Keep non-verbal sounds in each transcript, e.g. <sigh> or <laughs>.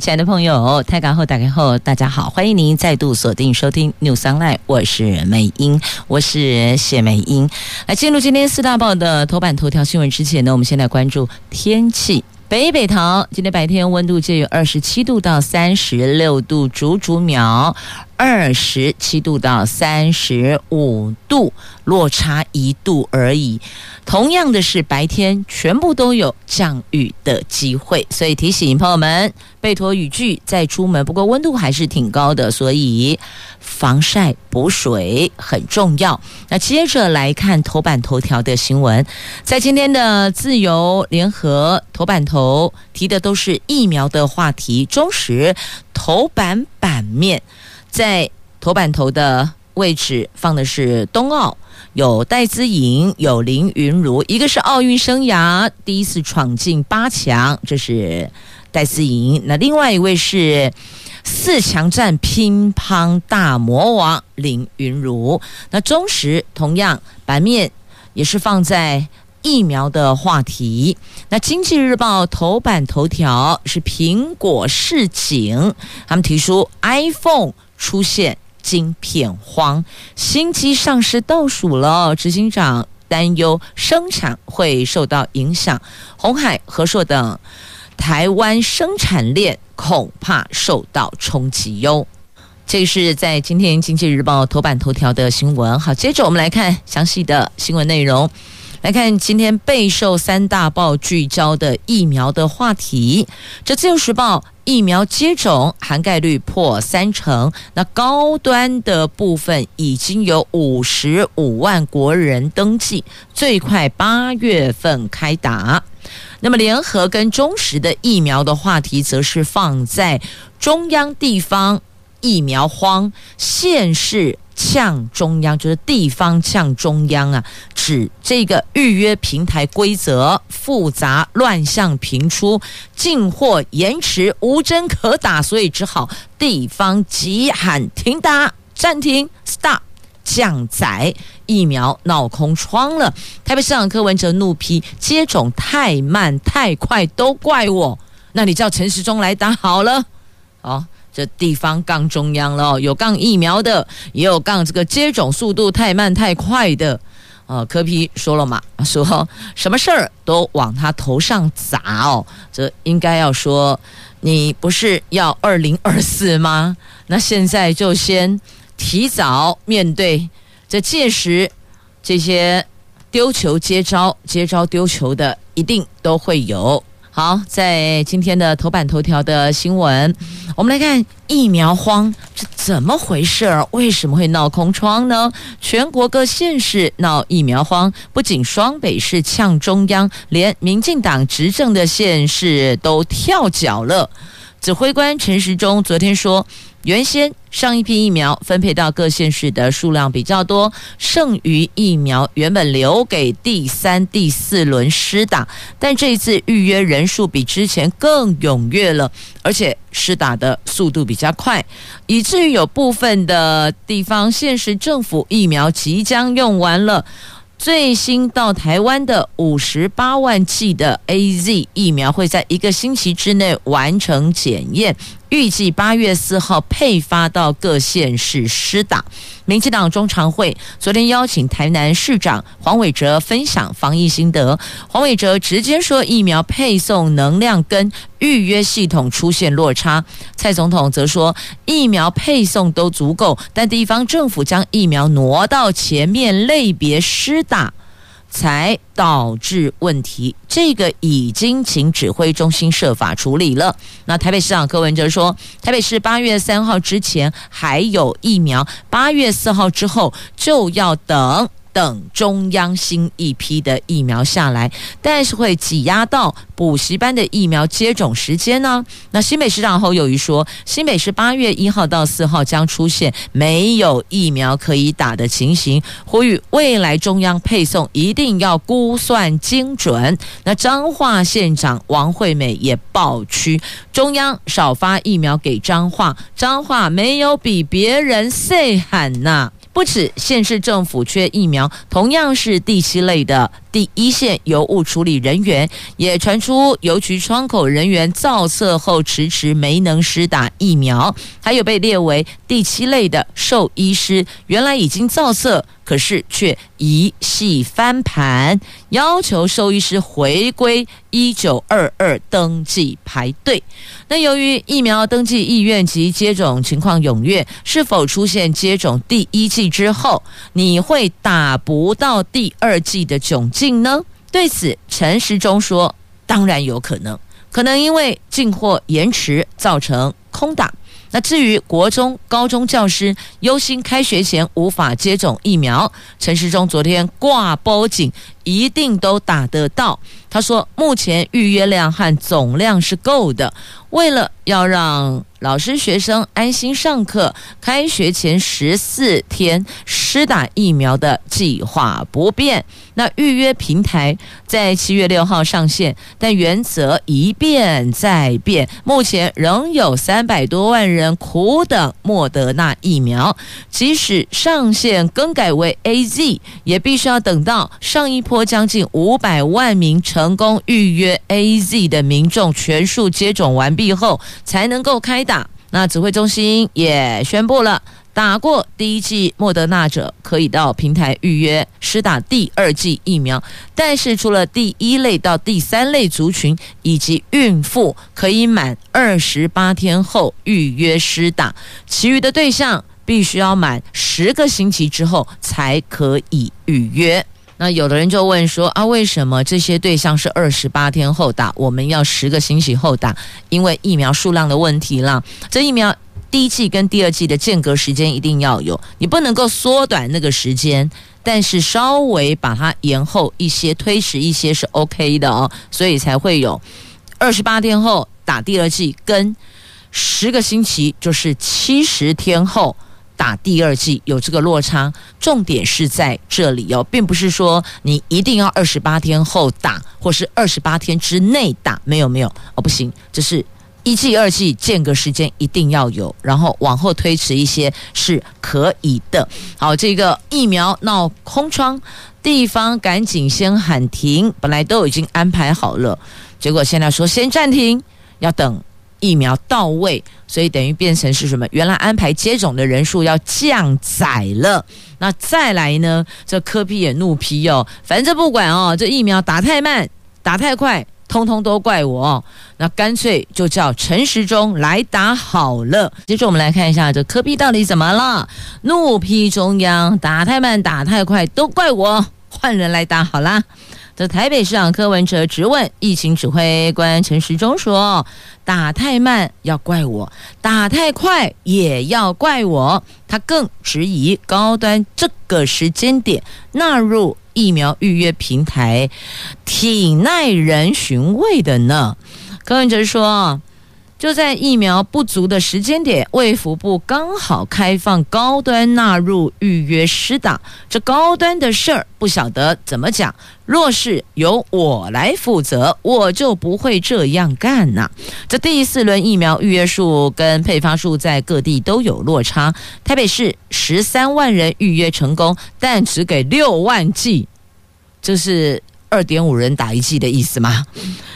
亲爱的朋友，泰港后打开后，大家好，欢迎您再度锁定收听 News Online，我是美英，我是谢美英。来进入今天四大报的头版头条新闻之前呢，我们先来关注天气。北北桃今天白天温度介于二十七度到三十六度，竹竹苗二十七度到三十五度，落差一度而已。同样的是白天全部都有降雨的机会，所以提醒朋友们备妥雨具再出门。不过温度还是挺高的，所以防晒补水很重要。那接着来看头版头条的新闻，在今天的自由联合头版头提的都是疫苗的话题，中时头版版面在头版头的位置放的是冬奥。有戴资颖，有林昀儒，一个是奥运生涯第一次闯进八强，这是戴资颖。那另外一位是四强战乒乓大魔王林昀儒。那中时同样版面也是放在疫苗的话题。那经济日报头版头条是苹果市井，他们提出 iPhone 出现。晶片荒，新机上市倒数了。执行长担忧生产会受到影响，鸿海、和硕等台湾生产链恐怕受到冲击哟。这是在今天《经济日报》头版头条的新闻。好，接着我们来看详细的新闻内容。来看今天备受三大报聚焦的疫苗的话题。这《自由时报》疫苗接种涵盖率破三成，那高端的部分已经有五十五万国人登记，最快八月份开打。那么联合跟中时的疫苗的话题，则是放在中央地方疫苗荒，县市。呛中央就是地方呛中央啊，指这个预约平台规则复杂、乱象频出，进货延迟，无针可打，所以只好地方急喊停打、暂停、stop、降载疫苗闹空窗了。台北市长柯文哲怒批接种太慢太快都怪我，那你叫陈时中来打好了，哦。这地方杠中央了哦，有杠疫苗的，也有杠这个接种速度太慢太快的。呃，柯皮说了嘛，说什么事儿都往他头上砸哦。这应该要说，你不是要二零二四吗？那现在就先提早面对，这届时这些丢球接招、接招丢球的，一定都会有。好，在今天的头版头条的新闻，我们来看疫苗荒是怎么回事儿？为什么会闹空窗呢？全国各县市闹疫苗荒，不仅双北市呛中央，连民进党执政的县市都跳脚了。指挥官陈时中昨天说，原先上一批疫苗分配到各县市的数量比较多，剩余疫苗原本留给第三、第四轮施打，但这一次预约人数比之前更踊跃了，而且施打的速度比较快，以至于有部分的地方县市政府疫苗即将用完了。最新到台湾的五十八万剂的 AZ 疫苗会在一个星期之内完成检验，预计八月四号配发到各县市施打。民进党中常会昨天邀请台南市长黄伟哲分享防疫心得。黄伟哲直接说，疫苗配送能量跟预约系统出现落差。蔡总统则说，疫苗配送都足够，但地方政府将疫苗挪到前面类别施打。才导致问题，这个已经请指挥中心设法处理了。那台北市长柯文哲说，台北市八月三号之前还有疫苗，八月四号之后就要等等中央新一批的疫苗下来，但是会挤压到补习班的疫苗接种时间呢？那新北市长侯友谊说，新北市八月一号到四号将出现没有疫苗可以打的情形，呼吁未来中央配送一定要估算精准。那彰化县长王惠美也爆区，中央少发疫苗给彰化，彰化没有比别人 say 喊呐。不止县市政府缺疫苗，同样是第七类的第一线邮务处理人员，也传出邮局窗口人员造册后迟迟没能施打疫苗，还有被列为第七类的兽医师，原来已经造册。可是却一系翻盘，要求兽医师回归一九二二登记排队。那由于疫苗登记意愿及接种情况踊跃，是否出现接种第一剂之后你会打不到第二剂的窘境进呢？对此，陈时中说：“当然有可能，可能因为进货延迟造成空档。”那至于国中、高中教师忧心开学前无法接种疫苗，陈时中昨天挂保证，一定都打得到。他说，目前预约量和总量是够的，为了要让老师、学生安心上课，开学前十四天施打疫苗的计划不变。那预约平台在七月六号上线，但原则一变再变。目前仍有三百多万人苦等莫德纳疫苗，即使上线更改为 AZ，也必须要等到上一波将近五百万名成功预约 AZ 的民众全数接种完毕后，才能够开打。那指挥中心也宣布了。打过第一剂莫德纳者可以到平台预约施打第二剂疫苗，但是除了第一类到第三类族群以及孕妇，可以满二十八天后预约施打，其余的对象必须要满十个星期之后才可以预约。那有的人就问说啊，为什么这些对象是二十八天后打，我们要十个星期后打？因为疫苗数量的问题啦，这疫苗。第一剂跟第二剂的间隔时间一定要有，你不能够缩短那个时间，但是稍微把它延后一些、推迟一些是 OK 的哦，所以才会有二十八天后打第二剂，跟十个星期就是七十天后打第二剂有这个落差。重点是在这里哦，并不是说你一定要二十八天后打，或是二十八天之内打，没有没有哦，不行，这是。一剂、二剂间隔时间一定要有，然后往后推迟一些是可以的。好，这个疫苗闹空窗，地方赶紧先喊停，本来都已经安排好了，结果现在说先暂停，要等疫苗到位，所以等于变成是什么？原来安排接种的人数要降载了。那再来呢？这柯 P 也怒批哦，反正不管哦，这疫苗打太慢，打太快。通通都怪我，那干脆就叫陈时中来打好了。接着我们来看一下这科比到底怎么了？怒批中央打太慢、打太快，都怪我，换人来打好啦。这台北市长柯文哲质问疫情指挥官陈时中说：“打太慢要怪我，打太快也要怪我。”他更质疑高端这个时间点纳入。疫苗预约平台挺耐人寻味的呢。柯文哲说，就在疫苗不足的时间点，卫福部刚好开放高端纳入预约施打。这高端的事儿不晓得怎么讲。若是由我来负责，我就不会这样干呐。这第四轮疫苗预约数跟配发数在各地都有落差。台北市十三万人预约成功，但只给六万剂。这是二点五人打一剂的意思吗？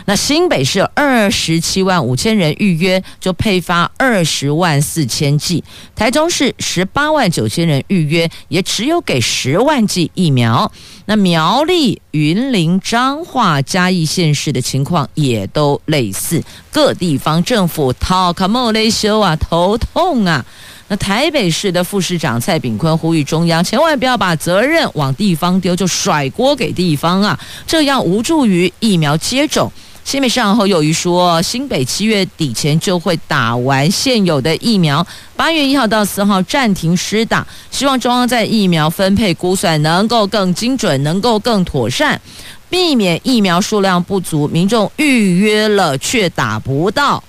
那新北市二十七万五千人预约，就配发二十万四千剂；台中市十八万九千人预约，也只有给十万剂疫苗。那苗栗、云林、彰化、嘉义县市的情况也都类似，各地方政府讨卡莫雷修啊，头痛啊。那台北市的副市长蔡炳坤呼吁中央千万不要把责任往地方丢，就甩锅给地方啊，这样无助于疫苗接种。新北市长侯友宜说，新北七月底前就会打完现有的疫苗，八月一号到四号暂停施打，希望中央在疫苗分配估算能够更精准，能够更妥善，避免疫苗数量不足，民众预约了却打不到。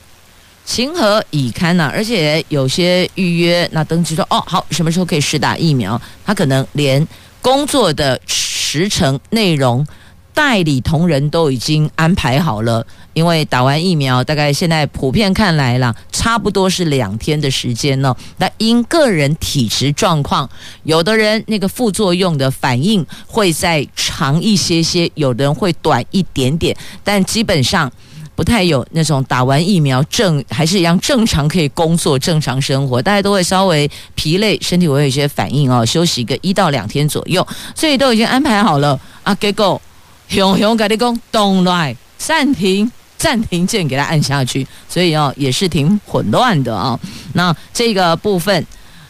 情何以堪呢、而且有些预约那登记说哦好，什么时候可以试打疫苗？他可能连工作的时程内容、代理同仁都已经安排好了，因为打完疫苗大概现在普遍看来啦，差不多是两天的时间呢。那因个人体质状况，有的人那个副作用的反应会再长一些些，有的人会短一点点，但基本上。不太有那种打完疫苗正还是一样正常可以工作正常生活，大家都会稍微疲累，身体会有一些反应哦，休息个一到两天左右，所以都已经安排好了啊。结果熊熊跟你讲，动来暂停暂停键给他按下去，所以哦也是挺混乱的啊、哦。那这个部分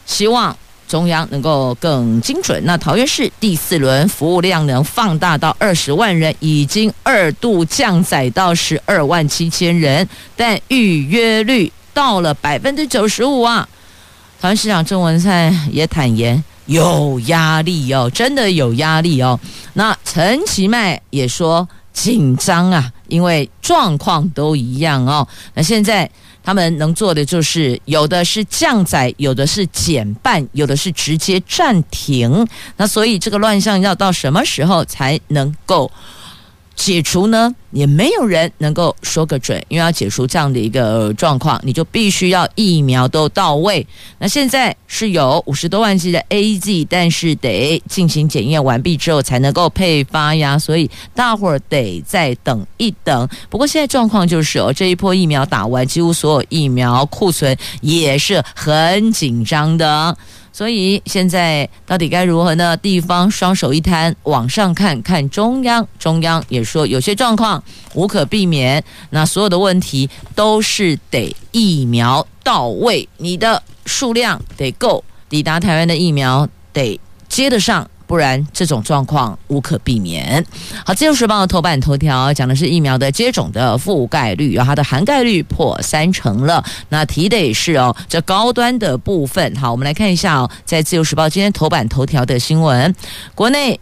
希望。中央能够更精准。那桃园市第四轮服务量能放大到二十万人，已经二度降载到十二万七千人，但预约率到了百分之九十五啊。桃园市长郑文灿也坦言有压力哦，真的有压力哦。那陈其迈也说紧张啊，因为状况都一样哦。那现在。他们能做的就是，有的是降载，有的是减半，有的是直接暂停。那所以这个乱象要到什么时候才能够解除呢？也没有人能够说个准，因为要解除这样的一个状况，你就必须要疫苗都到位。那现在是有五十多万剂的 AZ，但是得进行检验完毕之后才能够配发呀，所以大伙儿得再等一等。不过现在状况就是哦，这一波疫苗打完，几乎所有疫苗库存也是很紧张的。所以现在到底该如何呢？地方双手一摊，往上看看中央，中央也说有些状况无可避免，那所有的问题都是得疫苗到位，你的数量得够，抵达台湾的疫苗得接得上。不然这种状况无可避免。好，自由时报头版头条讲的是疫苗的接种的覆盖率，然后它的涵盖率破三成了。那提的也是哦，这高端的部分。好，我们来看一下哦，在自由时报今天头版头条的新闻，国内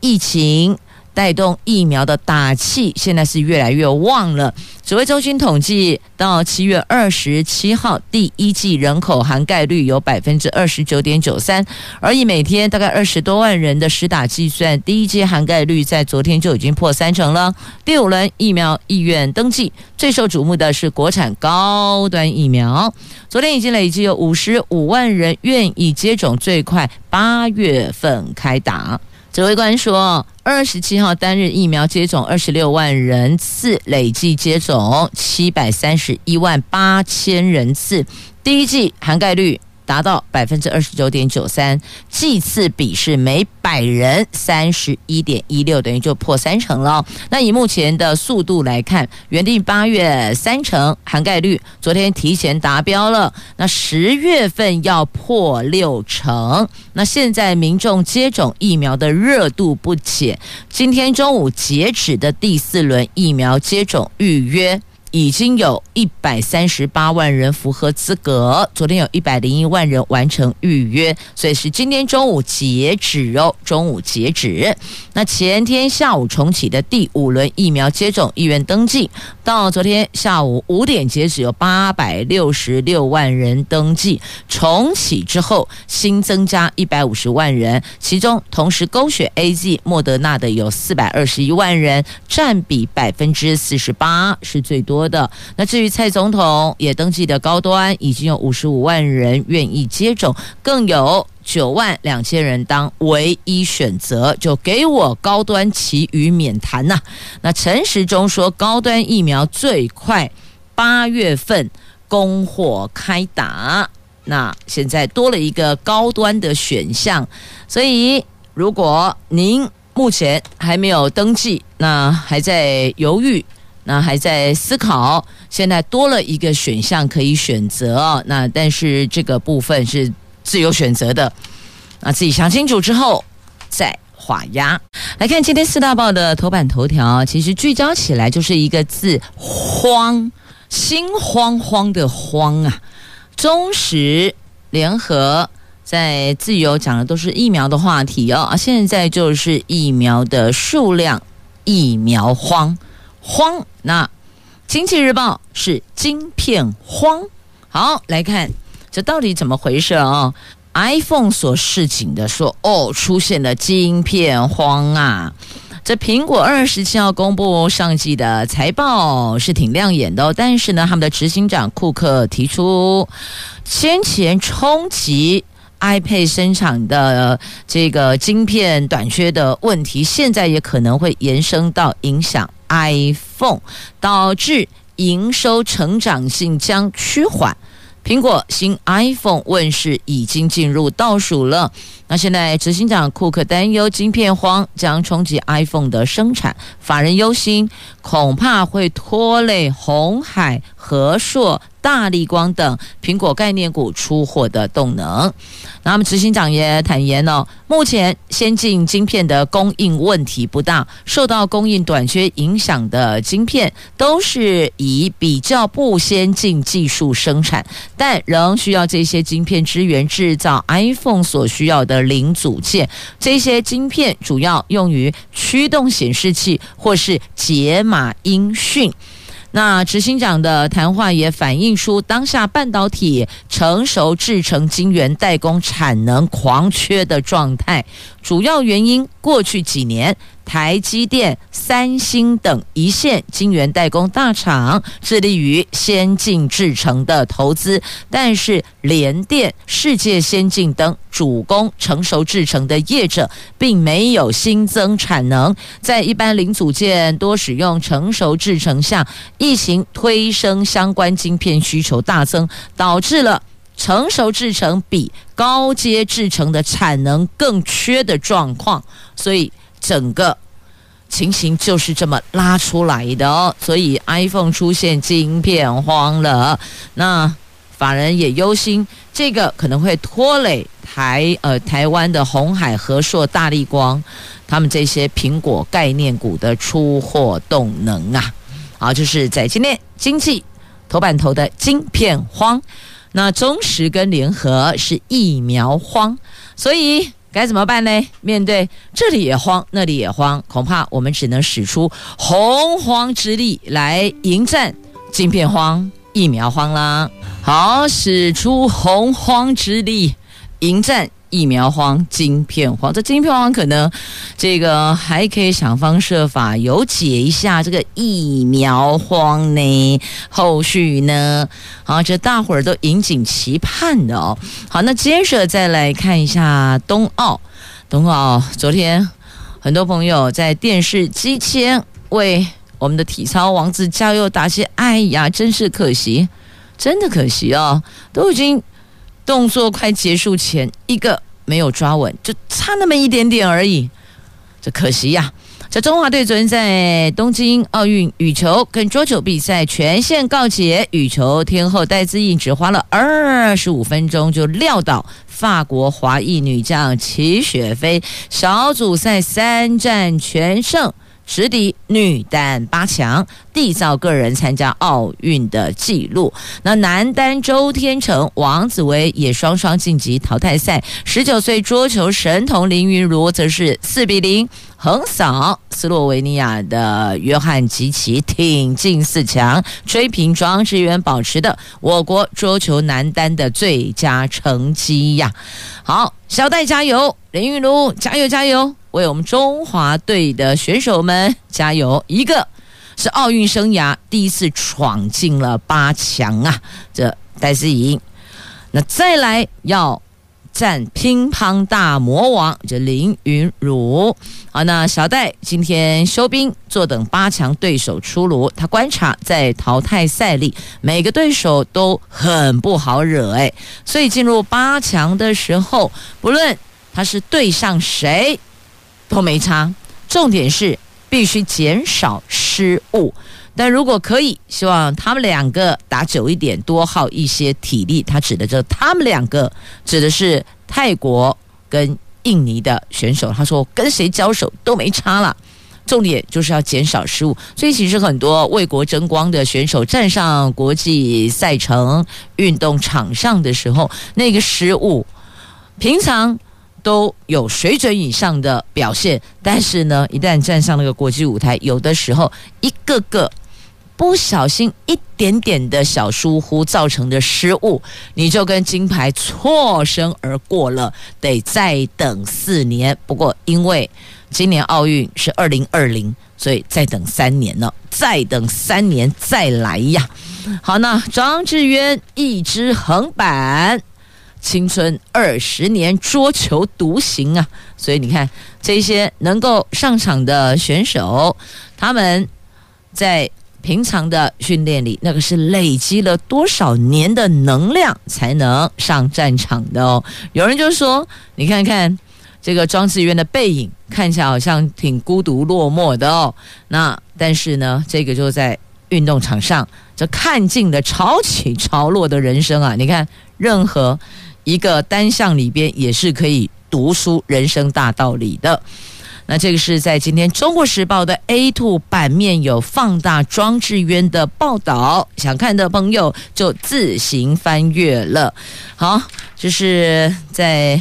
疫情。带动疫苗的打气，现在是越来越旺了。指挥中心统计，到七月二十七号，第一季人口涵盖率有百分之二十九点九三，而以每天大概二十多万人的实打计算，第一季涵盖率在昨天就已经破三成了。第五轮疫苗意愿登记，最受瞩目的是国产高端疫苗，昨天已经累计有五十五万人愿意接种，最快八月份开打。指挥官说，二十七号单日疫苗接种二十六万人次，累计接种七百三十一万八千人次，第一剂涵盖率。达到百分之二十九点九三，剂次比是每百人三十一点一六，等于就破三成了。那以目前的速度来看，原定八月三成涵盖率，昨天提前达标了。那十月份要破六成。那现在民众接种疫苗的热度不减，今天中午截止的第四轮疫苗接种预约。已经有一百三十八万人符合资格，昨天有一百零一万人完成预约，所以是今天中午截止哦，中午截止。那前天下午重启的第五轮疫苗接种意愿登记，到昨天下午五点截止，有八百六十六万人登记。重启之后新增加一百五十万人，其中同时勾选 AZ、莫德纳的有四百二十一万人，占比百分之四十八，是最多的。那至于蔡总统也登记的高端，已经有五十五万人愿意接种，更有九万两千人当唯一选择，就给我高端，其余免谈呐。那陈时中说，高端疫苗最快八月份供货开打，那现在多了一个高端的选项，所以如果您目前还没有登记，那还在犹豫。那还在思考，现在多了一个选项可以选择，那但是这个部分是自由选择的，那自己想清楚之后再画押。来看今天四大报的头版头条，其实聚焦起来就是一个字：慌，心慌慌的慌啊！中时联合在自由讲的都是疫苗的话题哦，啊，现在就是疫苗的数量，疫苗荒。慌，那经济日报是晶片荒。好，来看这到底怎么回事啊、？iPhone 所示警的说，哦，出现了晶片荒啊！这苹果二十七号公布上季的财报是挺亮眼的哦，但是呢，他们的执行长库克提出，先前冲击 iPad 生产的这个晶片短缺的问题，现在也可能会延伸到影响。iPhone 导致营收成长性将趋缓，苹果新 iPhone 问世已经进入倒数了。那现在执行长库克担忧晶片荒将冲击 iPhone 的生产，法人忧心恐怕会拖累鸿海、和硕。大立光等苹果概念股出货的动能，那么执行长也坦言哦，目前先进晶片的供应问题不大，受到供应短缺影响的晶片都是以比较不先进技术生产，但仍需要这些晶片支援制造 iPhone 所需要的零组件。这些晶片主要用于驱动显示器或是解码音讯。那执行长的谈话也反映出当下半导体成熟制成晶圆代工产能狂缺的状态，主要原因过去几年。台积电、三星等一线晶圆代工大厂致力于先进制程的投资，但是联电、世界先进等主攻成熟制程的业者，并没有新增产能。在一般零组件多使用成熟制程下，疫情推升相关晶片需求大增，导致了成熟制程比高阶制程的产能更缺的状况，所以。整个情形就是这么拉出来的哦，所以 iPhone 出现晶片荒了。那法人也忧心，这个可能会拖累台呃台湾的鸿海、和硕、大力光他们这些苹果概念股的出货动能啊。好，就是在今天经济头版头的晶片荒，那中时跟联合是疫苗荒，所以。该怎么办呢？面对这里也慌，那里也慌，恐怕我们只能使出洪荒之力来迎战晶片荒、疫苗荒啦。好，使出洪荒之力迎战。疫苗荒、晶片荒，这晶片荒可能这个还可以想方设法有解一下这个疫苗荒呢。后续呢？好，这大伙儿都引颈期盼的哦。好，那接着再来看一下冬奥。冬奥昨天很多朋友在电视机前为我们的体操王子加油打气。哎呀，真是可惜，真的可惜哦，都已经。动作快结束前，一个没有抓稳，就差那么一点点而已，这可惜呀！这中华队昨天在东京奥运羽球跟桌球比赛全线告捷，羽球天后戴资颖只花了二十五分钟就撂倒法国华裔女将齐雪菲，小组赛三战全胜。直抵女单八强，缔造个人参加奥运的纪录。那男单周天成、王子维也双双晋级淘汰赛。十九岁桌球神童林昀儒则是四比零横扫斯洛维尼亚的约翰吉奇，挺进四强，追平庄智渊保持的我国桌球男单的最佳成绩呀！好，小戴加油，林昀儒加油加油！为我们中华队的选手们加油！一个是奥运生涯第一次闯进了八强啊，这戴资颖。那再来要战乒乓大魔王，这林昀儒。好，那小戴今天休兵，坐等八强对手出炉。他观察在淘汰赛里，每个对手都很不好惹哎，所以进入八强的时候，不论他是对上谁。都没差，重点是必须减少失误。但如果可以，希望他们两个打久一点，多耗一些体力。他指的这他们两个，指的是泰国跟印尼的选手。他说跟谁交手都没差了，重点就是要减少失误。所以其实很多为国争光的选手站上国际赛程运动场上的时候，那个失误，平常都有水准以上的表现，但是呢，一旦站上那个国际舞台，有的时候一个个。不小心一点点的小疏忽造成的失误，你就跟金牌错身而过了，得再等四年。不过因为今年奥运是二零二零，所以再等三年了，再等三年再来呀。好，那张智渊一支横板，青春二十年桌球独行啊！所以你看这些能够上场的选手，他们在。平常的训练里，那个是累积了多少年的能量才能上战场的哦。有人就说：“你看看这个庄智渊的背影，看起来好像挺孤独落寞的哦。”那但是呢，这个就在运动场上，这看尽了潮起潮落的人生啊！你看，任何一个单项里边也是可以读书人生大道理的。那这个是在今天《中国时报》的 A2 版面有放大庄智渊的报道，想看的朋友就自行翻阅了。好，就是在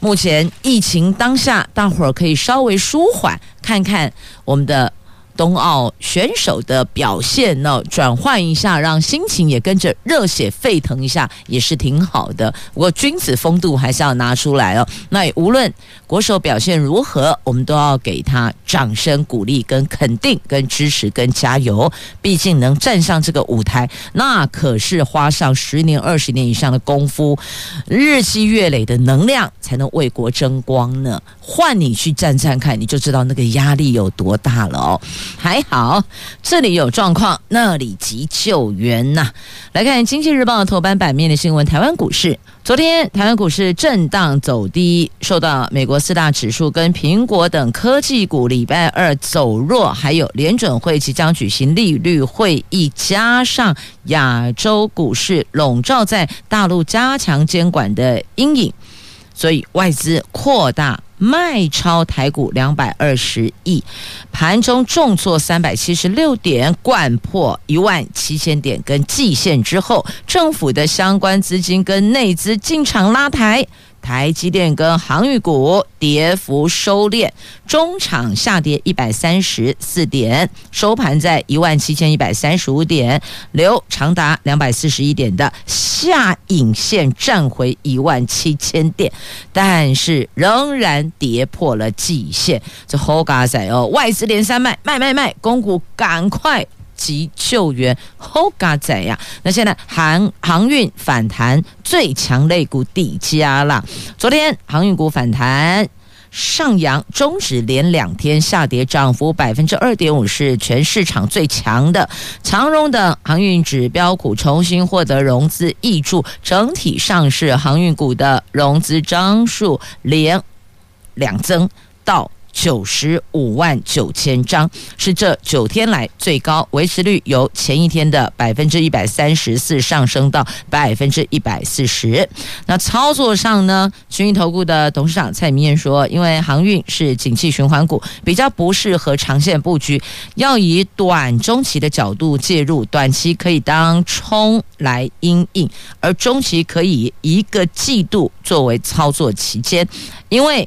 目前疫情当下，大伙儿可以稍微舒缓，看看我们的。冬奥选手的表现呢，转换一下，让心情也跟着热血沸腾一下，也是挺好的。不过君子风度还是要拿出来哦。那无论国手表现如何，我们都要给他掌声鼓励、跟肯定、跟支持、跟加油。毕竟能站上这个舞台，那可是花上十年、二十年以上的功夫，日积月累的能量，才能为国争光呢。换你去站站看，你就知道那个压力有多大了哦。还好，这里有状况，那里急救援呐、来看《经济日报》头版版面的新闻：台湾股市昨天台湾股市震荡走低，受到美国四大指数跟苹果等科技股礼拜二走弱，还有联准会即将举行利率会议，加上亚洲股市笼罩在大陆加强监管的阴影，所以外资扩大。卖超台股两百二十亿，盘中重挫三百七十六点，掼破一万七千点跟季线之后，政府的相关资金跟内资进场拉抬。台积电跟航运股跌幅收敛，中场下跌一百三十四点，收盘在一万七千一百三十五点，留长达两百四十一点的下影线站回一万七千点，但是仍然跌破了季线。这好嘎仔哦，外资连三卖，卖卖卖，公股赶快。急救援，好嘎仔呀！那现在航航运反弹，最强类股底加啦。昨天航运股反弹上扬，中止连两天下跌，涨幅百分之二点五，是全市场最强的。长荣等航运指标股重新获得融资挹注，整体上市航运股的融资张数连两增到。九十五万九千张是这九天来最高，维持率由前一天的百分之一百三十四上升到百分之一百四十。那操作上呢，群益投顾的董事长蔡明彦说，因为航运是景气循环股，比较不适合长线布局，要以短中期的角度介入，短期可以当冲来应应，而中期可以一个季度作为操作期间，因为。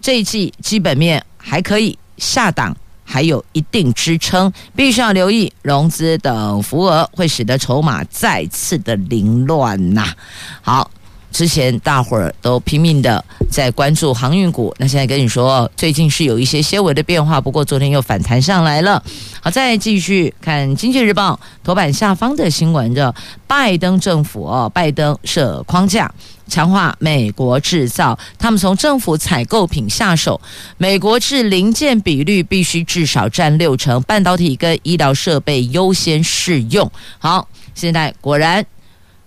这一季基本面还可以，下档还有一定支撑，必须要留意融资等浮额会使得筹码再次的凌乱呐。好，之前大伙儿都拼命的在关注航运股，那现在跟你说，最近是有一些些微的变化，不过昨天又反弹上来了。好，再继续看《经济日报》头版下方的新闻的，拜登政府哦，拜登设框架。强化美国制造，他们从政府采购品下手，美国制零件比率必须至少占六成，半导体跟医疗设备优先适用。好，现在果然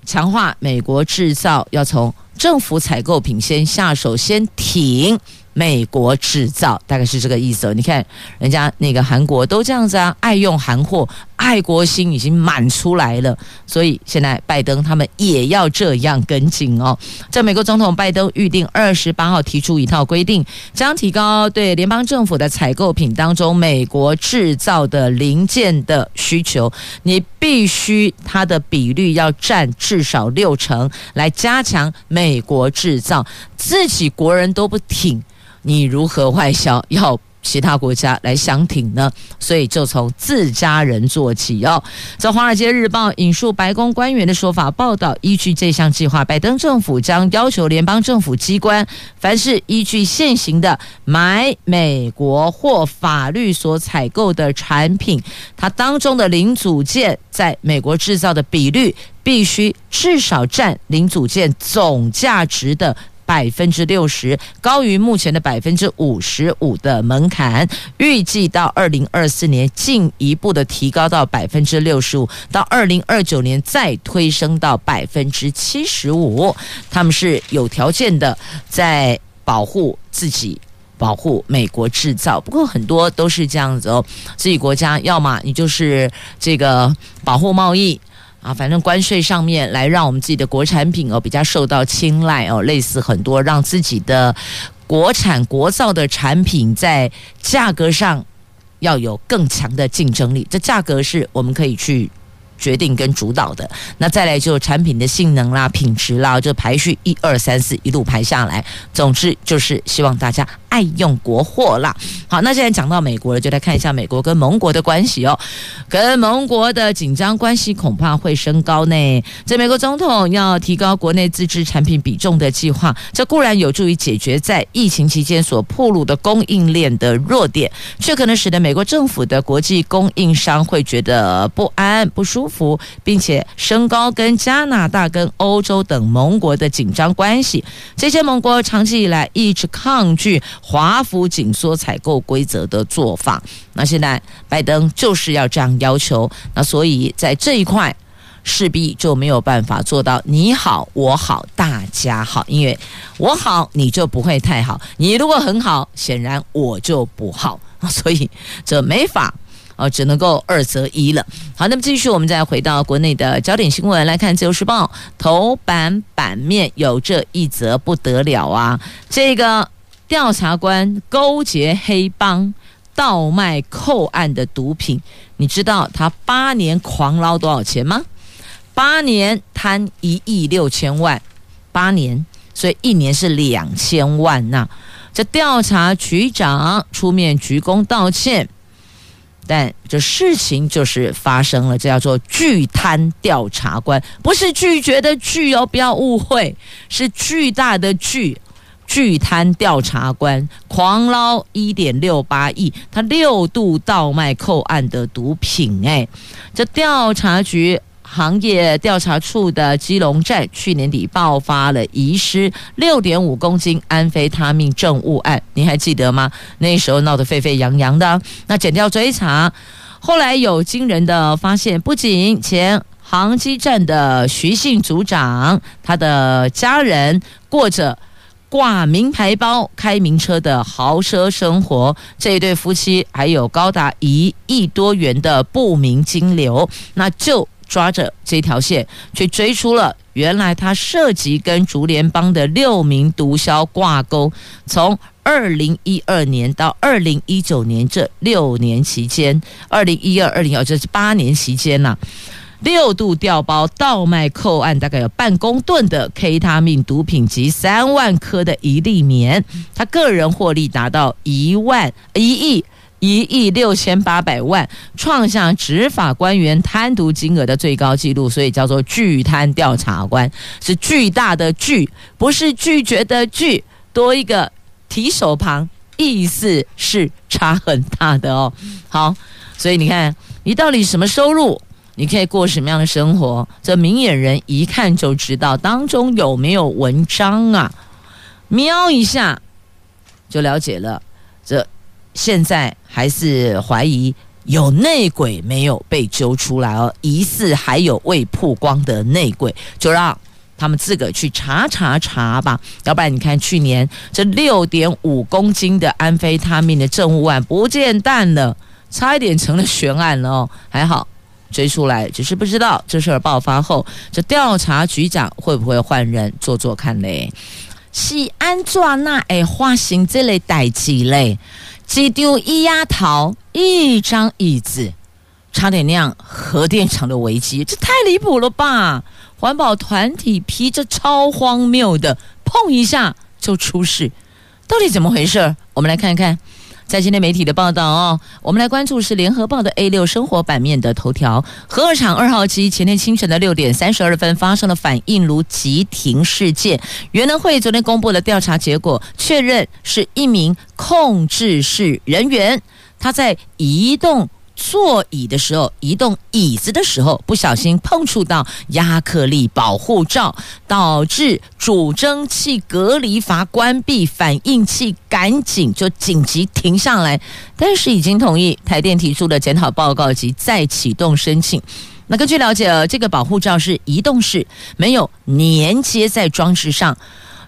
强化美国制造，要从政府采购品先下手，先挺美国制造，大概是这个意思。你看人家那个韩国都这样子啊，爱用韩货。爱国心已经满出来了，所以现在拜登他们也要这样跟进哦。在美国总统拜登预定二十八号提出一套规定，将提高对联邦政府的采购品当中美国制造的零件的需求，你必须它的比率要占至少六成，来加强美国制造。自己国人都不挺，你如何外销？要其他国家来相挺呢？所以就从自家人做起哦。在《华尔街日报》引述白宫官员的说法报道，依据这项计划，拜登政府将要求联邦政府机关，凡是依据现行的买美国或法律所采购的产品，它当中的零组件在美国制造的比率，必须至少占零组件总价值的。百分之六十，高于目前的百分之五十五的门槛，预计到二零二四年进一步的提高到百分之六十五，到二零二九年再推升到百分之七十五。他们是有条件的在保护自己，保护美国制造。不过很多都是这样子哦，自己国家要么你就是这个保护贸易。啊，反正关税上面来让我们自己的国产品哦比较受到青睐哦，类似很多让自己的国产国造的产品在价格上要有更强的竞争力，这价格是我们可以去决定跟主导的。那再来就产品的性能啦、品质啦，就排序一二三四一路排下来，总之就是希望大家。爱用国货啦。好，那现在讲到美国了，就来看一下美国跟盟国的关系哦。跟盟国的紧张关系恐怕会升高呢。这美国总统要提高国内自制产品比重的计划，这固然有助于解决在疫情期间所暴露的供应链的弱点，却可能使得美国政府的国际供应商会觉得不安、不舒服，并且升高跟加拿大、跟欧洲等盟国的紧张关系。这些盟国长期以来一直抗拒。华府紧缩采购规则的做法，那现在拜登就是要这样要求，那所以在这一块势必就没有办法做到你好我好大家好，因为我好你就不会太好，你如果很好，显然我就不好，<laughs> 所以这没法啊，只能够二择一了。好，那么继续我们再回到国内的焦点新闻来看，《自由时报》头版版面有这一则不得了啊，这个。调查官勾结黑帮倒卖扣案的毒品，你知道他八年狂捞多少钱吗？八年贪一亿六千万，八年，所以一年是两千万呐。这调查局长出面鞠躬道歉，但这事情就是发生了，这叫做巨贪调查官，不是拒绝的拒哦，不要误会，是巨大的巨。巨贪调查官狂捞一点六八亿，他六度倒卖扣案的毒品。哎，这调查局行业调查处的基隆站去年底爆发了遗失六点五公斤安非他命证物案，你还记得吗？那时候闹得沸沸扬扬的。那检调追查，后来有惊人的发现，不仅前航机站的徐姓组长，他的家人过着。挂名牌包、开名车的豪奢生活，这一对夫妻还有高达一亿多元的不明金流，那就抓着这条线去追出了，原来他涉及跟竹联帮的六名毒枭挂钩，从二零一二年到二零一九年这六年期间，二零一二、二零二这是八年期间呐、六度调包倒卖扣案，大概有半公吨的 K 他命毒品及三万颗的一粒棉，他个人获利达到一万一亿一亿六千八百万，创下执法官员贪渎金额的最高纪录，所以叫做巨贪调查官，是巨大的巨，不是拒绝的拒，多一个提手旁，意思是差很大的哦。好，所以你看，你到底什么收入？你可以过什么样的生活？这明眼人一看就知道当中有没有文章啊！瞄一下就了解了。这现在还是怀疑有内鬼没有被揪出来哦，疑似还有未曝光的内鬼，就让他们自个去查查查吧。要不然你看去年这六点五公斤的安非他命的证物案不见淡了，差一点成了悬案了哦。还好。追出来，只是不知道这事儿爆发后，这调查局长会不会换人做做看嘞？是安怎那会发生这类代志嘞？一张椅仔头，一张椅子，差点酿核电厂的危机，这太离谱了吧！环保团体批这超荒谬的，碰一下就出事，到底怎么回事？我们来看一看。在今天媒体的报道哦，我们来关注是联合报的 A 六生活版面的头条。核二厂二号机前天清晨的六点三十二分发生了反应炉急停事件，原能会昨天公布了调查结果，确认是一名控制室人员，他在移动。座椅的时候，移动椅子的时候，不小心碰触到压克力保护罩，导致主蒸汽隔离阀关闭，反应器赶紧就紧急停下来。但是已经同意台电提出的检讨报告及再启动申请。那根据了解，这个保护罩是移动式，没有粘接在装置上，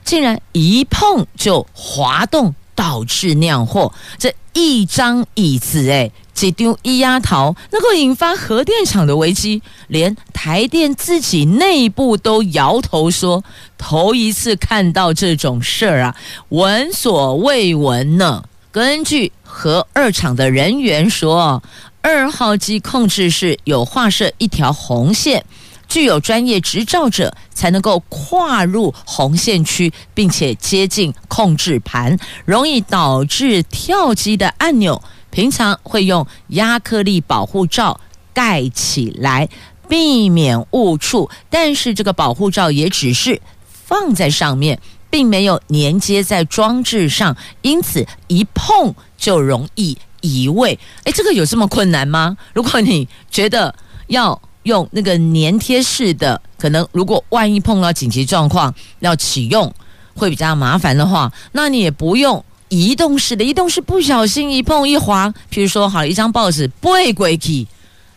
竟然一碰就滑动，导致酿祸。这一张椅子，哎。这丢一压头能够引发核电厂的危机，连台电自己内部都摇头说，头一次看到这种事儿啊，闻所未闻呢。根据核二厂的人员说，二号机控制室有划设一条红线，具有专业执照者才能够跨入红线区，并且接近控制盘，容易导致跳机的按钮。平常会用压克力保护罩盖起来，避免误触。但是这个保护罩也只是放在上面，并没有粘接在装置上，因此一碰就容易移位。诶，这个有这么困难吗？如果你觉得要用那个粘贴式的，可能如果万一碰到紧急状况要启用会比较麻烦的话，那你也不用。移动式的，移动式不小心一碰一滑，譬如说，好一张报纸不会归去，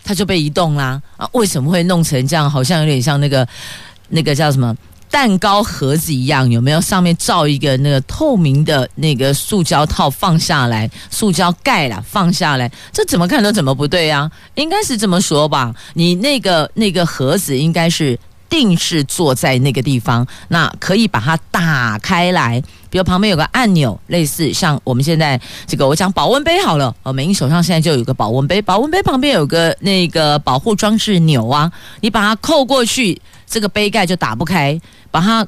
它就被移动啦。啊，为什么会弄成这样？好像有点像那个那个叫什么蛋糕盒子一样，有没有？上面罩一个那个透明的那个塑胶套放下来，塑胶盖啦放下来，这怎么看都怎么不对啊？应该是这么说吧？你那个那个盒子应该是。定是坐在那个地方，那可以把它打开来，比如旁边有个按钮，类似像我们现在这个，我讲保温杯好了，哦，美英手上现在就有个保温杯，保温杯旁边有个那个保护装置钮啊，你把它扣过去，这个杯盖就打不开，把它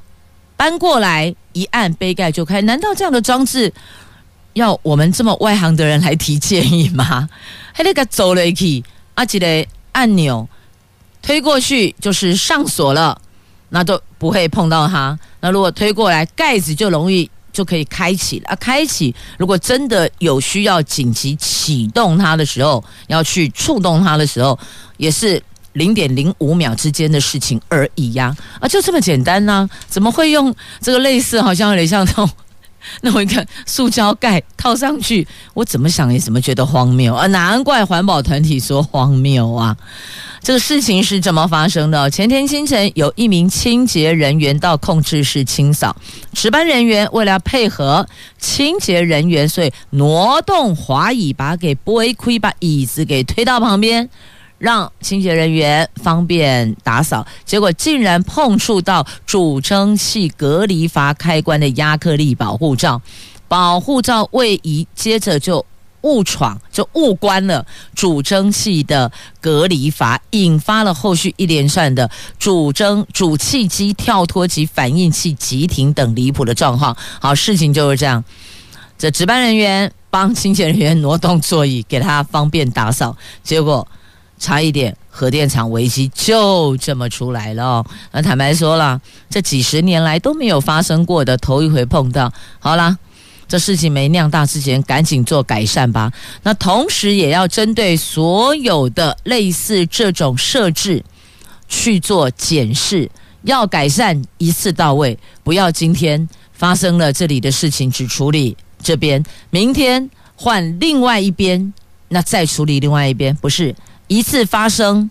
搬过来一按，杯盖就开。难道这样的装置要我们这么外行的人来提建议吗？<laughs> 还那个走了去，啊，这个按钮。推过去就是上锁了，那都不会碰到它。那如果推过来，盖子就容易就可以开启了啊！开启，如果真的有需要紧急启动它的时候，要去触动它的时候，也是零点零五秒之间的事情而已呀！啊，就这么简单呢、怎么会用这个类似，好像有点像那种 <laughs> 那我一个塑胶盖套上去？我怎么想也怎么觉得荒谬啊！难怪环保团体说荒谬啊！这个事情是怎么发生的？前天清晨，有一名清洁人员到控制室清扫，值班人员为了配合清洁人员，所以挪动滑椅，把给拨开，把椅子给推到旁边，让清洁人员方便打扫。结果竟然碰触到主蒸汽隔离阀开关的压克力保护罩，保护罩位移，接着就。误闯就误关了主蒸汽的隔离阀，引发了后续一连串的主蒸主汽机跳脱及反应器急停等离谱的状况。好，事情就是这样。这值班人员帮清洁人员挪动座椅，给他方便打扫，结果差一点核电厂危机就这么出来了哦。那坦白说了，这几十年来都没有发生过的，头一回碰到。好啦。这事情没酿大之前，赶紧做改善吧。那同时也要针对所有的类似这种设置去做检视，要改善一次到位，不要今天发生了这里的事情只处理这边，明天换另外一边，那再处理另外一边，不是一次发生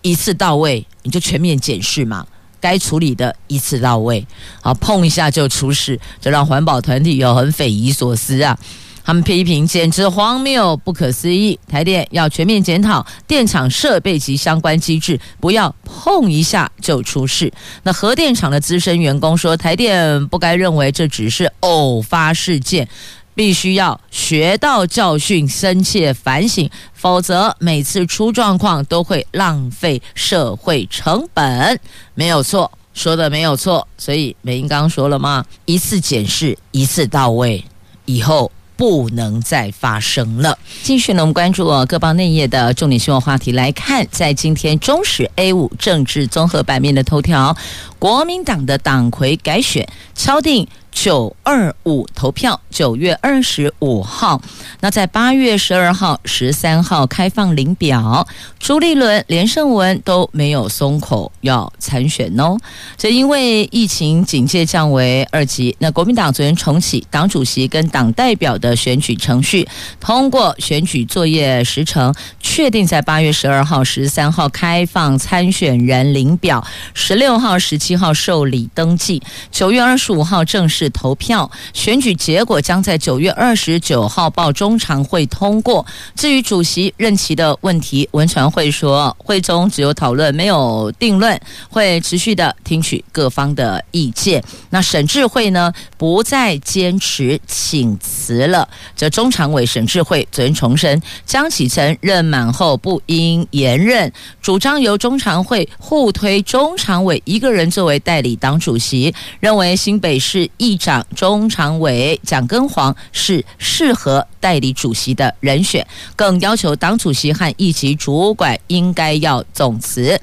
一次到位，你就全面检视嘛。该处理的一次到位，好，碰一下就出事，这让环保团体有很匪夷所思啊。他们批评简直荒谬、不可思议。台电要全面检讨电厂设备及相关机制，不要碰一下就出事。那核电厂的资深员工说，台电不该认为这只是偶发事件。必须要学到教训，深切反省，否则每次出状况都会浪费社会成本。没有错，说的没有错。所以美英刚说了吗？一次检视，一次到位，以后不能再发生了。继续呢，我们关注各报内页的重点新闻话题来看，在今天中时 A 五政治综合版面的头条，国民党的党魁改选敲定。九二五投票，九月二十五号。那在八月十二号、十三号开放领表，朱立伦、连胜文都没有松口要参选哦。这因为疫情警戒降为二级，那国民党昨天重启党主席跟党代表的选举程序，通过选举作业时程，确定在八月十二号、十三号开放参选人领表，十六号、十七号受理登记，九月二十五号正式。投票选举结果将在九月二十九号报中常会通过。至于主席任期的问题，文传会说会中只有讨论，没有定论，会持续的听取各方的意见。那沈智慧呢，不再坚持请辞了。这中常委沈智慧昨天重申，江启臣任满后不应延任，主张由中常会互推中常委一个人作为代理党主席，认为新北市议。长中常委蒋根煌是适合代理主席的人选，更要求党主席和一级主管应该要总辞。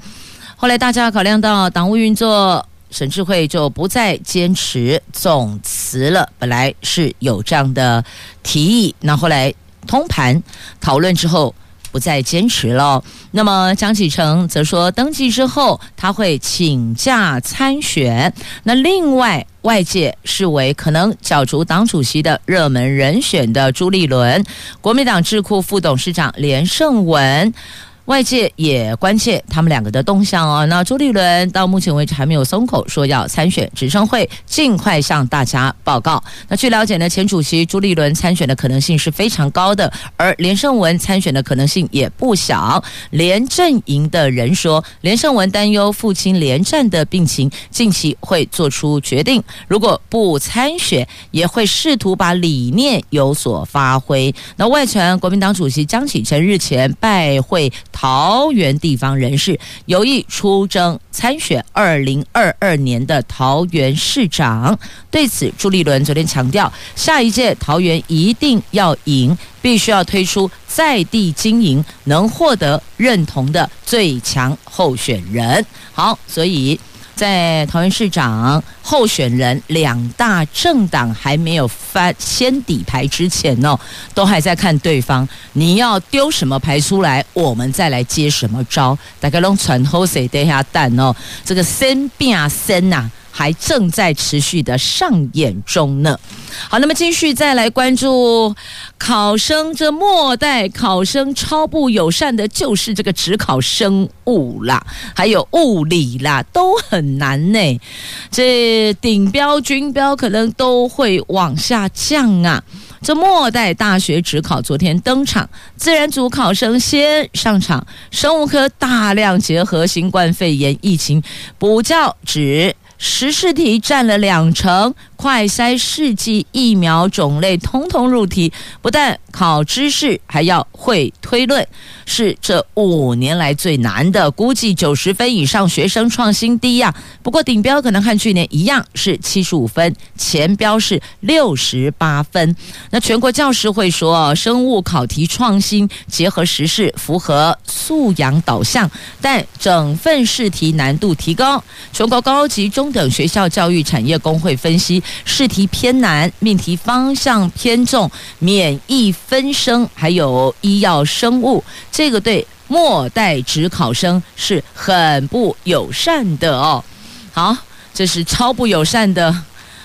后来大家考量到党务运作，沈智慧就不再坚持总辞了。本来是有这样的提议，那后来通盘讨论之后。不再坚持了。那么江启臣则说，登记之后他会请假参选。那另外外界视为可能角逐党主席的热门人选的朱立伦，国民党智库副董事长连胜文。外界也关切他们两个的动向哦。那朱立伦到目前为止还没有松口，说要参选，只称会尽快向大家报告。那据了解呢，前主席朱立伦参选的可能性是非常高的，而连胜文参选的可能性也不小。连阵营的人说，连胜文担忧父亲连战的病情，近期会做出决定。如果不参选，也会试图把理念有所发挥。那外传国民党主席江启臣日前拜会。桃园地方人士有意出征参选二零二二年的桃园市长，对此朱立伦昨天强调，下一届桃园一定要赢，必须要推出在地经营、能获得认同的最强候选人。好，所以。在桃园市长候选人两大政党还没有翻先底牌之前呢，都还在看对方，你要丢什么牌出来，我们再来接什么招。大概拢传后谁等下蛋哦，这个先变先呐。还正在持续的上演中呢。好，那么继续再来关注考生，这末代考生超不友善的，就是这个只考生物啦，还有物理啦，都很难呢。这顶标、均标可能都会往下降啊。这末代大学指考昨天登场，自然组考生先上场，生物科大量结合新冠肺炎疫情补教指。十四题占了两成，快筛试剂疫苗种类通通入题，不但考知识，还要会推论，是这五年来最难的。估计九十分以上学生创新低呀。不过顶标可能和去年一样是七十五分，前标是六十八分。那全国教师会说，生物考题创新，结合时事，符合素养导向，但整份试题难度提高。全国高级中等学校教育产业工会分析，试题偏难，命题方向偏重免疫分生，还有医药生物，这个对末代指考生是很不友善的哦。好，这是超不友善的，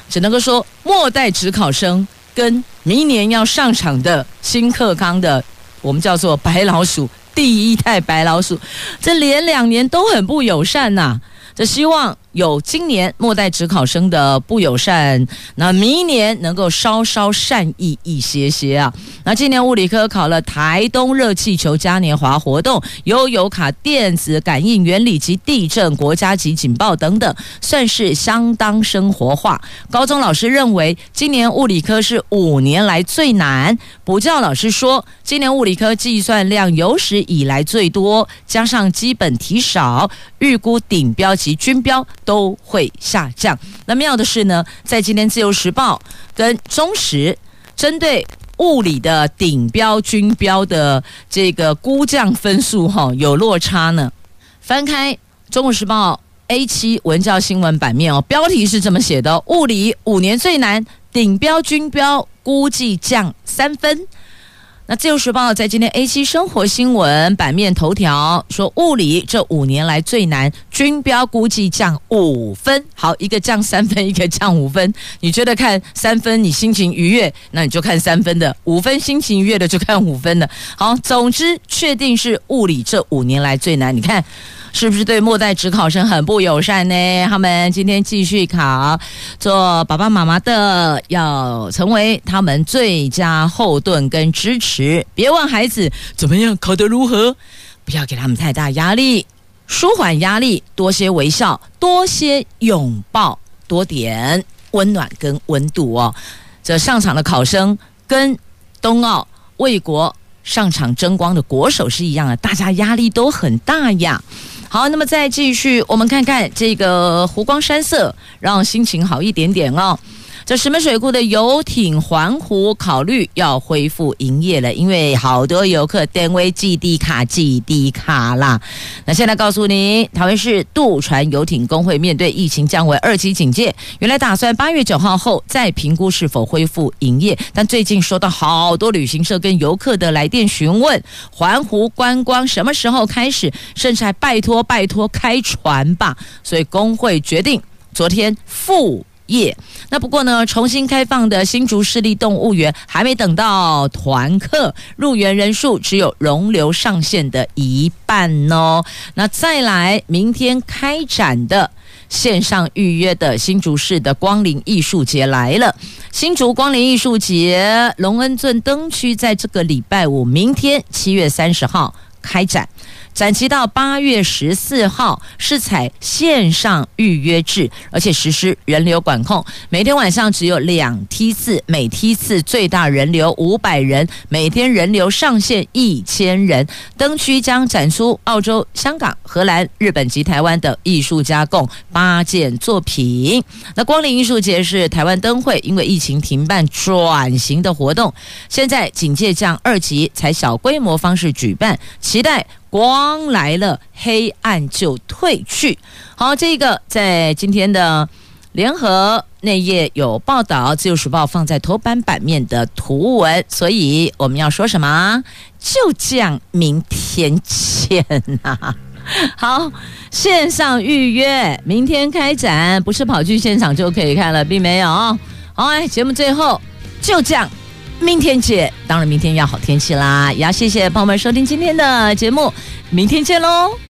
只能够说末代指考生跟明年要上场的新课纲的，我们叫做白老鼠，第一代白老鼠，这连两年都很不友善呐、这希望有今年末代职考生的不友善，那明年能够稍稍善意一些些啊。那今年物理科考了台东热气球嘉年华活动、悠游卡、电子感应原理及地震国家级警报等等，算是相当生活化。高中老师认为今年物理科是五年来最难，补教老师说今年物理科计算量有史以来最多，加上基本题少，预估顶标及均标。都会下降。那妙的是呢，在今天《自由时报》跟中时针对物理的顶标、均标的这个估降分数，哈，有落差呢。翻开《中国时报》A7 文教新闻版面哦，标题是这么写的：物理五年最难，顶标、均标估计降三分。那自由时报在今天 A7 生活新闻版面头条说，物理这五年来最难，军标估计降五分。好，一个降三分，一个降五分。你觉得看三分你心情愉悦，那你就看三分的；五分心情愉悦的就看五分的。好，总之确定是物理这五年来最难。你看。是不是对末代指考生很不友善呢？他们今天继续考，做爸爸妈妈的要成为他们最佳后盾跟支持。别问孩子怎么样，考得如何，不要给他们太大压力，舒缓压力，多些微笑，多些拥抱，多点温暖跟温度哦。这上场的考生跟冬奥为国上场争光的国手是一样的，大家压力都很大呀。好，那么再继续，我们看看这个湖光山色，让心情好一点点哦。这石门水库的游艇环湖考虑要恢复营业了，因为好多游客点位寄地卡寄地卡啦。那现在告诉你，台湾市渡船游艇工会面对疫情降为二级警戒，原来打算八月九号后再评估是否恢复营业，但最近收到好多旅行社跟游客的来电询问，环湖观光什么时候开始，甚至还拜托拜托开船吧，所以工会决定昨天复。业、那不过呢，重新开放的新竹市立动物园还没等到团客入园人数，只有容留上限的一半哦。那再来，明天开展的线上预约的新竹市的光临艺术节来了。新竹光临艺术节龙恩镇灯区在这个礼拜五，明天七月三十号开展。展期到八月十四号，是采线上预约制，而且实施人流管控。每天晚上只有两梯次，每梯次最大人流五百人，每天人流上限一千人。灯区将展出澳洲、香港、荷兰、日本及台湾等艺术家共八件作品。那光临艺术节是台湾灯会因为疫情停办转型的活动，现在警戒降二级，采小规模方式举办，期待。光来了，黑暗就退去。好，这个在今天的联合内页有报道，《自由时报》放在头版版面的图文，所以我们要说什么？就这样，明天见呐、<laughs> 好，线上预约，明天开展，不是跑去现场就可以看了，并没有。好，节目最后就这样。明天见，当然明天要好天气啦！也要谢谢朋友们收听今天的节目，明天见喽。